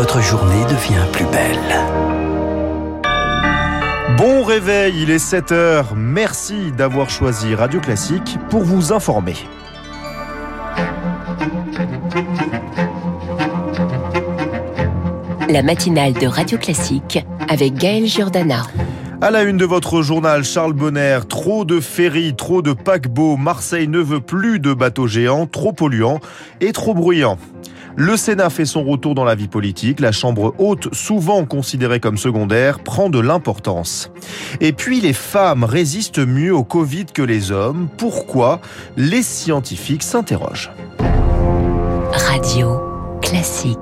votre journée devient plus belle. Bon réveil, il est 7 heures. Merci d'avoir choisi Radio Classique pour vous informer. La matinale de Radio Classique avec Gaël Giordana. À la une de votre journal, Charles Bonner, trop de ferries, trop de paquebots, Marseille ne veut plus de bateaux géants, trop polluants et trop bruyants. Le Sénat fait son retour dans la vie politique. La Chambre haute, souvent considérée comme secondaire, prend de l'importance. Et puis les femmes résistent mieux au Covid que les hommes. Pourquoi? Les scientifiques s'interrogent. Radio Classique.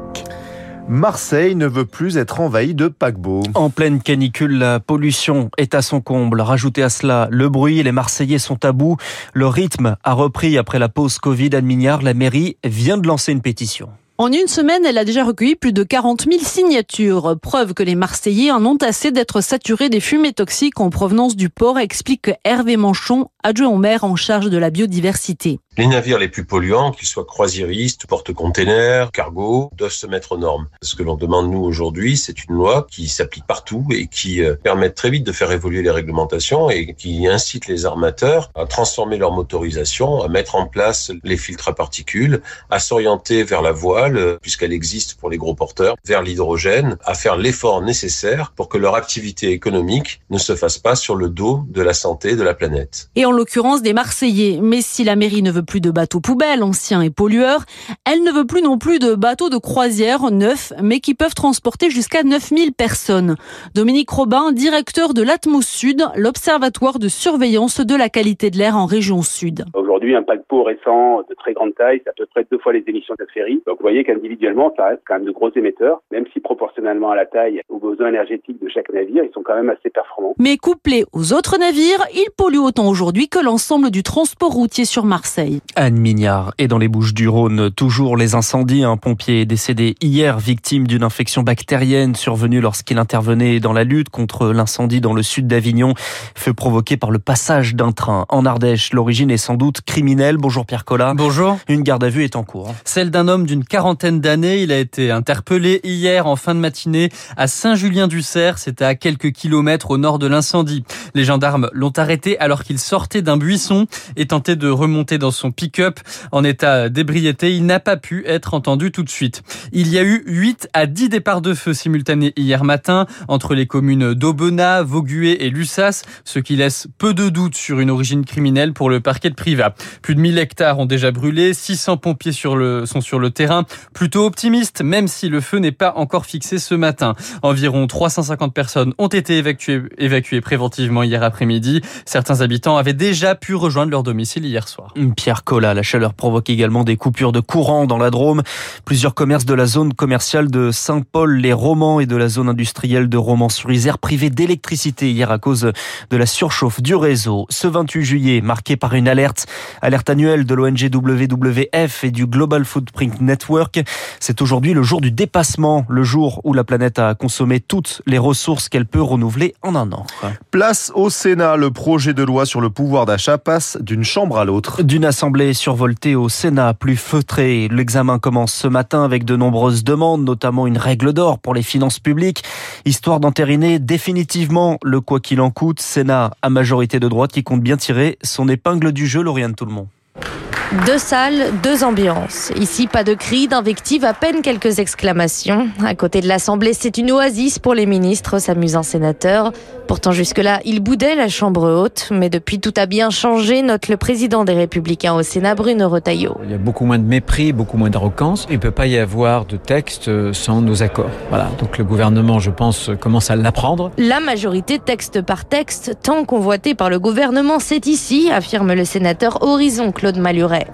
Marseille ne veut plus être envahi de paquebots. En pleine canicule, la pollution est à son comble. Rajoutez à cela le bruit, les Marseillais sont à bout. Le rythme a repris après la pause Covid à Mignard. La mairie vient de lancer une pétition. En une semaine, elle a déjà recueilli plus de 40 000 signatures. Preuve que les Marseillais en ont assez d'être saturés des fumées toxiques en provenance du port, explique Hervé Manchon, adjoint au maire en charge de la biodiversité. Les navires les plus polluants, qu'ils soient croisiéristes, porte-containers, cargo, doivent se mettre aux normes. Ce que l'on demande nous aujourd'hui, c'est une loi qui s'applique partout et qui euh, permet très vite de faire évoluer les réglementations et qui incite les armateurs à transformer leur motorisation, à mettre en place les filtres à particules, à s'orienter vers la voile, euh, puisqu'elle existe pour les gros porteurs, vers l'hydrogène, à faire l'effort nécessaire pour que leur activité économique ne se fasse pas sur le dos de la santé de la planète. Et en l'occurrence des Marseillais. Mais si la mairie ne veut plus de bateaux poubelles anciens et pollueurs. Elle ne veut plus non plus de bateaux de croisière neufs, mais qui peuvent transporter jusqu'à 9000 personnes. Dominique Robin, directeur de l'Atmos Sud, l'observatoire de surveillance de la qualité de l'air en région sud. Aujourd'hui, un paquebot récent de très grande taille, c'est à peu près deux fois les émissions de la ferry. Donc vous voyez qu'individuellement, ça reste quand même de gros émetteurs, même si proportionnellement à la taille, aux besoins énergétiques de chaque navire, ils sont quand même assez performants. Mais couplés aux autres navires, ils polluent autant aujourd'hui que l'ensemble du transport routier sur Marseille. Anne Mignard et dans les Bouches du Rhône, toujours les incendies. Un pompier est décédé hier, victime d'une infection bactérienne survenue lorsqu'il intervenait dans la lutte contre l'incendie dans le sud d'Avignon, feu provoqué par le passage d'un train en Ardèche. L'origine est sans doute criminelle. Bonjour Pierre Collat. Bonjour. Une garde à vue est en cours. Celle d'un homme d'une quarantaine d'années. Il a été interpellé hier en fin de matinée à Saint-Julien-du-Cerf. C'était à quelques kilomètres au nord de l'incendie. Les gendarmes l'ont arrêté alors qu'il sortait d'un buisson et tentait de remonter dans son pick-up en état d'ébriété. Il n'a pas pu être entendu tout de suite. Il y a eu 8 à 10 départs de feu simultanés hier matin entre les communes d'Aubenas, Vaugué et Lussas, ce qui laisse peu de doute sur une origine criminelle pour le parquet de Privas. Plus de 1000 hectares ont déjà brûlé, 600 pompiers sur le, sont sur le terrain, plutôt optimiste, même si le feu n'est pas encore fixé ce matin. Environ 350 personnes ont été évacuées, évacuées préventivement hier après-midi. Certains habitants avaient déjà pu rejoindre leur domicile hier soir. Pierre Collat, la chaleur provoque également des coupures de courant dans la Drôme. Plusieurs commerces de la zone commerciale de Saint-Paul-les-Romans et de la zone industrielle de Romans-sur-Isère privés d'électricité hier à cause de la surchauffe du réseau. Ce 28 juillet, marqué par une alerte, alerte annuelle de l'ONG WWF et du Global Footprint Network, c'est aujourd'hui le jour du dépassement, le jour où la planète a consommé toutes les ressources qu'elle peut renouveler en un an. Place au Sénat, le projet de loi sur le pouvoir d'achat passe d'une chambre à l'autre. D'une assemblée survoltée au Sénat, plus feutrée. L'examen commence ce matin avec de nombreuses demandes, notamment une règle d'or pour les finances publiques, histoire d'entériner définitivement le quoi qu'il en coûte. Sénat à majorité de droite qui compte bien tirer son épingle du jeu, Lauriane Tout-le-Monde. Deux salles, deux ambiances. Ici, pas de cris, d'invectives, à peine quelques exclamations. À côté de l'Assemblée, c'est une oasis pour les ministres, s'amusant sénateurs. Pourtant, jusque-là, il boudait la Chambre haute. Mais depuis, tout a bien changé, note le président des Républicains au Sénat, Bruno Retailleau. Il y a beaucoup moins de mépris, beaucoup moins d'arrogance. Il ne peut pas y avoir de texte sans nos accords. Voilà. Donc le gouvernement, je pense, commence à l'apprendre. La majorité, texte par texte, tant convoité par le gouvernement, c'est ici, affirme le sénateur Horizon Claude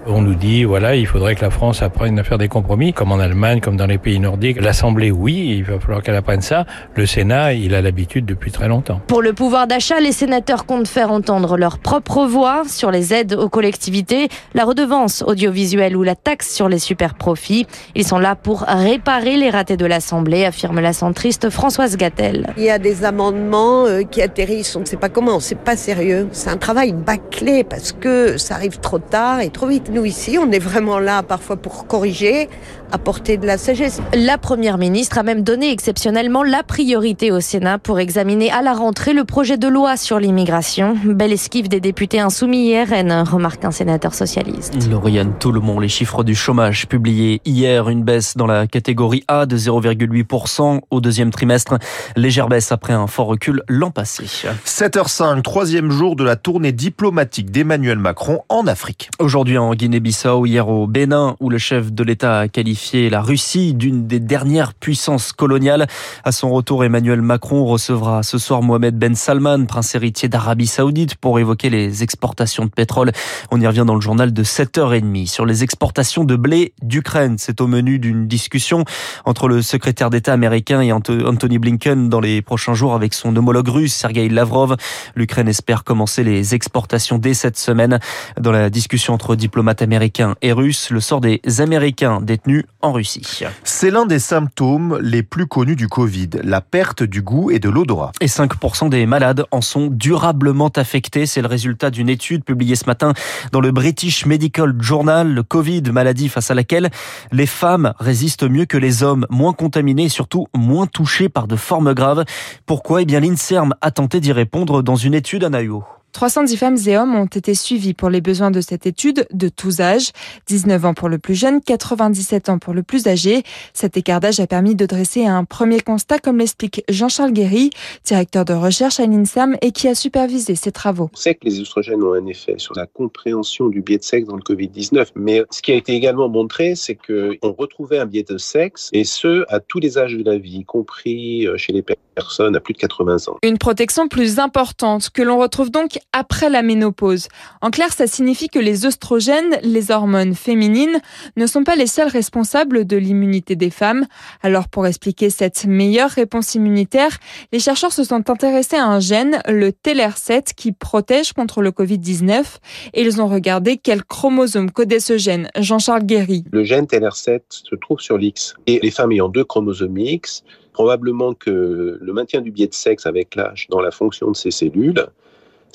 On nous dit, voilà, il faudrait que la France apprenne à faire des compromis, comme en Allemagne, comme dans les pays nordiques. L'Assemblée, oui, il va falloir qu'elle apprenne ça. Le Sénat, il a l'habitude depuis très longtemps. Pour le pouvoir d'achat, les sénateurs comptent faire entendre leur propre voix sur les aides aux collectivités, la redevance audiovisuelle ou la taxe sur les super profits. Ils sont là pour réparer les ratés de l'Assemblée, affirme la centriste Françoise Gattel. Il y a des amendements qui atterrissent, on ne sait pas comment, c'est pas sérieux. C'est un travail bâclé parce que ça arrive trop tard et trop vite. Nous ici, on est vraiment là parfois pour corriger, apporter de la sagesse. La première ministre a même donné exceptionnellement la priorité au Sénat pour examiner à la rentrée le projet de loi sur l'immigration. Belle esquive des députés insoumis RN, remarque un sénateur socialiste. Lauriane monde les chiffres du chômage publiés hier, une baisse dans la catégorie A de 0,8% au deuxième trimestre. Légère baisse après un fort recul l'an passé. 7h05, troisième jour de la tournée diplomatique d'Emmanuel Macron en Afrique. Aujourd'hui en Guinée-Bissau, hier au Bénin, où le chef de l'État a qualifié la Russie d'une des dernières puissances coloniales. À son retour, Emmanuel Macron recevra ce soir Mohamed Ben Salman, prince héritier d'Arabie Saoudite, pour évoquer les exportations de pétrole. On y revient dans le journal de 7h30 sur les exportations de blé d'Ukraine. C'est au menu d'une discussion entre le secrétaire d'État américain et Anthony Blinken dans les prochains jours avec son homologue russe, Sergei Lavrov. L'Ukraine espère commencer les exportations dès cette semaine. Dans la discussion entre diplomates américains et russes, le sort des Américains détenus en Russie. C'est l'un des symptômes les plus connus du Covid, la perte du goût et de l'odorat. Et 5% des malades en sont durablement affectés. C'est le résultat d'une étude publiée ce matin dans le British Medical Journal, le Covid, maladie face à laquelle les femmes résistent mieux que les hommes, moins contaminés et surtout moins touchés par de formes graves. Pourquoi? Eh bien, l'INSERM a tenté d'y répondre dans une étude à Naïo. 310 femmes et hommes ont été suivis pour les besoins de cette étude de tous âges, 19 ans pour le plus jeune, 97 ans pour le plus âgé. Cet écart d'âge a permis de dresser un premier constat, comme l'explique Jean-Charles Guéry, directeur de recherche à l'INSAM et qui a supervisé ces travaux. On sait que les oestrogènes ont un effet sur la compréhension du biais de sexe dans le Covid-19, mais ce qui a été également montré, c'est qu'on retrouvait un biais de sexe, et ce, à tous les âges de la vie, y compris euh, chez les personnes à plus de 80 ans. Une protection plus importante que l'on retrouve donc après la ménopause. En clair, ça signifie que les oestrogènes, les hormones féminines, ne sont pas les seuls responsables de l'immunité des femmes. Alors pour expliquer cette meilleure réponse immunitaire, les chercheurs se sont intéressés à un gène, le TLR7, qui protège contre le Covid-19 et ils ont regardé quel chromosome codait ce gène. Jean-Charles Guéry. Le gène TLR7 se trouve sur l'X et les femmes ayant deux chromosomes X, probablement que le maintien du biais de sexe avec l'âge dans la fonction de ces cellules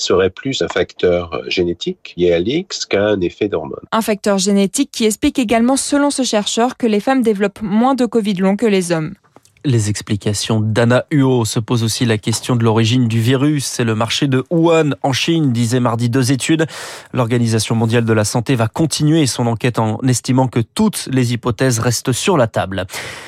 serait plus un facteur génétique lié à qu'un effet d'hormone. Un facteur génétique qui explique également, selon ce chercheur, que les femmes développent moins de Covid long que les hommes. Les explications d'Anna Huo se posent aussi la question de l'origine du virus. C'est le marché de Wuhan en Chine, disait mardi deux études. L'Organisation mondiale de la santé va continuer son enquête en estimant que toutes les hypothèses restent sur la table.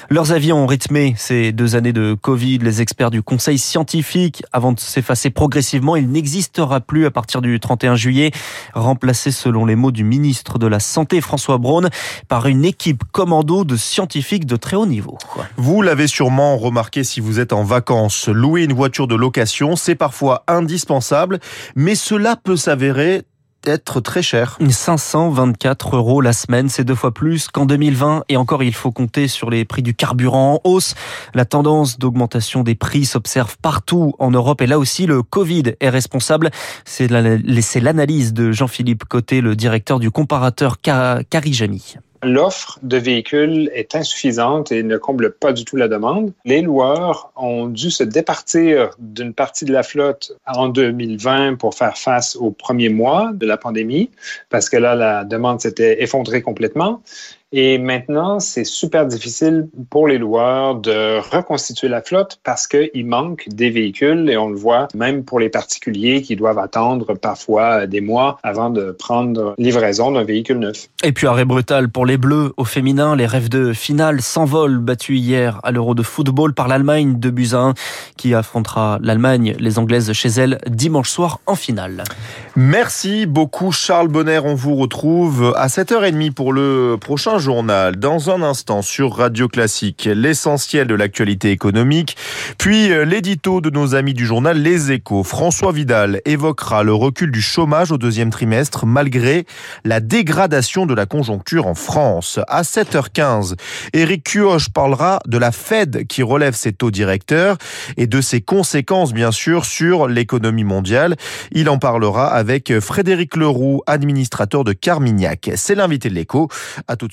Leurs avis ont rythmé ces deux années de Covid. Les experts du Conseil scientifique, avant de s'effacer progressivement, il n'existera plus à partir du 31 juillet, remplacé selon les mots du ministre de la Santé François Braun par une équipe commando de scientifiques de très haut niveau. Vous l'avez sûrement remarqué si vous êtes en vacances. Louer une voiture de location, c'est parfois indispensable, mais cela peut s'avérer être très cher. 524 euros la semaine, c'est deux fois plus qu'en 2020. Et encore, il faut compter sur les prix du carburant en hausse. La tendance d'augmentation des prix s'observe partout en Europe. Et là aussi, le Covid est responsable. C'est l'analyse de Jean-Philippe Côté, le directeur du comparateur Carijami l'offre de véhicules est insuffisante et ne comble pas du tout la demande. Les loueurs ont dû se départir d'une partie de la flotte en 2020 pour faire face aux premiers mois de la pandémie, parce que là, la demande s'était effondrée complètement. Et maintenant, c'est super difficile pour les loueurs de reconstituer la flotte parce qu'il manque des véhicules et on le voit même pour les particuliers qui doivent attendre parfois des mois avant de prendre livraison d'un véhicule neuf. Et puis arrêt brutal pour les Bleus au féminin. Les rêves de finale s'envolent battus hier à l'Euro de football par l'Allemagne de Buzyn qui affrontera l'Allemagne, les Anglaises chez elles dimanche soir en finale. Merci beaucoup Charles Bonner. On vous retrouve à 7h30 pour le prochain journal. Dans un instant sur Radio Classique, l'essentiel de l'actualité économique. Puis euh, l'édito de nos amis du journal Les Échos. François Vidal évoquera le recul du chômage au deuxième trimestre malgré la dégradation de la conjoncture en France. À 7h15, Éric Cuoche parlera de la Fed qui relève ses taux directeurs et de ses conséquences bien sûr sur l'économie mondiale. Il en parlera avec Frédéric Leroux, administrateur de Carmignac. C'est l'invité de l'écho. À tout de